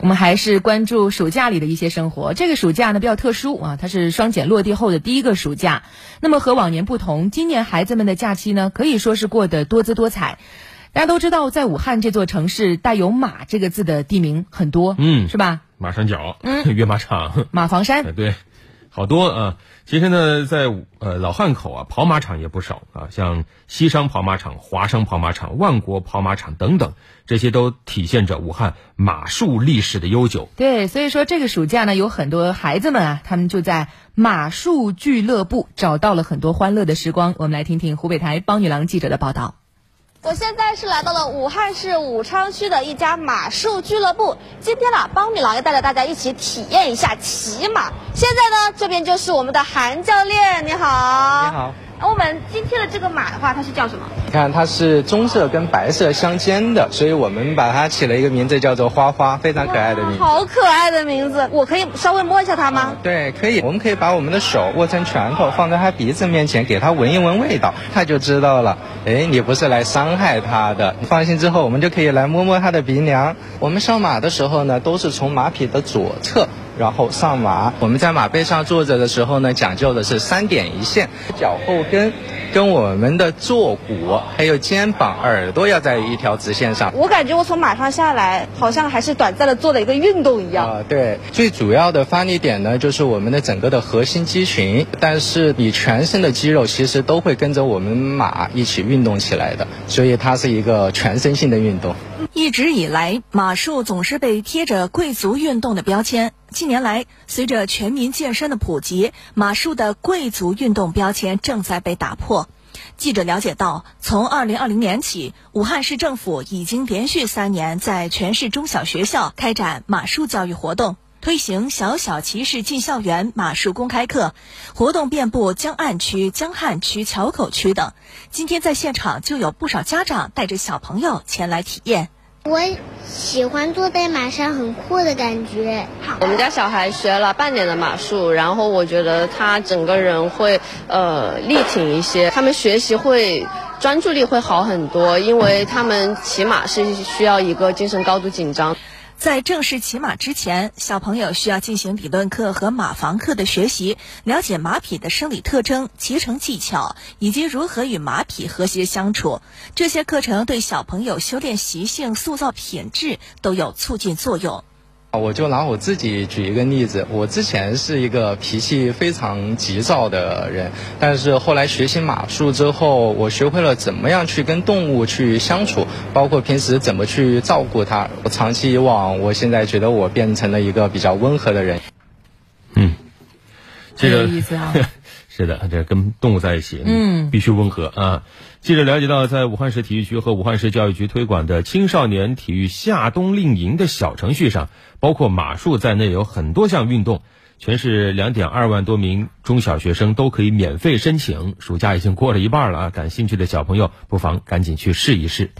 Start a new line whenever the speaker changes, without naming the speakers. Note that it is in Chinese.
我们还是关注暑假里的一些生活。这个暑假呢比较特殊啊，它是双减落地后的第一个暑假。那么和往年不同，今年孩子们的假期呢可以说是过得多姿多彩。大家都知道，在武汉这座城市，带有“马”这个字的地名很多，
嗯，
是吧？
马山脚，
嗯，
跃马场，
马房山，
对，好多啊。其实呢，在呃老汉口啊，跑马场也不少啊，像西商跑马场、华商跑马场、万国跑马场等等，这些都体现着武汉马术历史的悠久。
对，所以说这个暑假呢，有很多孩子们啊，他们就在马术俱乐部找到了很多欢乐的时光。我们来听听湖北台帮女郎记者的报道。
我现在是来到了武汉市武昌区的一家马术俱乐部。今天呢，帮米郎要带着大家一起体验一下骑马。现在呢，这边就是我们的韩教练，你好。
你好。
我们今天的这个马的话，它是叫什么？
你看，它是棕色跟白色相间的，所以我们把它起了一个名字，叫做花花，非常可爱的名字。
好可爱的名字！我可以稍微摸一下它吗？
对，可以。我们可以把我们的手握成拳头，放在它鼻子面前，给它闻一闻味道，它就知道了。哎，你不是来伤害它的。放心之后，我们就可以来摸摸它的鼻梁。我们上马的时候呢，都是从马匹的左侧。然后上马，我们在马背上坐着的时候呢，讲究的是三点一线，脚后跟跟我们的坐骨还有肩膀、耳朵要在一条直线上。
我感觉我从马上下来，好像还是短暂的做了一个运动一样。
啊，对，最主要的发力点呢，就是我们的整个的核心肌群，但是你全身的肌肉其实都会跟着我们马一起运动起来的，所以它是一个全身性的运动。
一直以来，马术总是被贴着贵族运动的标签。近年来，随着全民健身的普及，马术的贵族运动标签正在被打破。记者了解到，从二零二零年起，武汉市政府已经连续三年在全市中小学校开展马术教育活动，推行“小小骑士进校园”马术公开课，活动遍布江岸区、江汉区、硚口区等。今天在现场就有不少家长带着小朋友前来体验。
我喜欢坐在马上很酷的感觉。
我们家小孩学了半年的马术，然后我觉得他整个人会呃力挺一些，他们学习会专注力会好很多，因为他们骑马是需要一个精神高度紧张。
在正式骑马之前，小朋友需要进行理论课和马房课的学习，了解马匹的生理特征、骑乘技巧以及如何与马匹和谐相处。这些课程对小朋友修炼习性、塑造品质都有促进作用。
我就拿我自己举一个例子，我之前是一个脾气非常急躁的人，但是后来学习马术之后，我学会了怎么样去跟动物去相处，包括平时怎么去照顾它。我长期以往，我现在觉得我变成了一个比较温和的人。
嗯，这个
意思啊。
是的，这跟动物在一起，
嗯，
必须温和啊。记者了解到，在武汉市体育局和武汉市教育局推广的青少年体育夏冬令营的小程序上，包括马术在内，有很多项运动，全市两点二万多名中小学生都可以免费申请。暑假已经过了一半了啊，感兴趣的小朋友不妨赶紧去试一试。
对。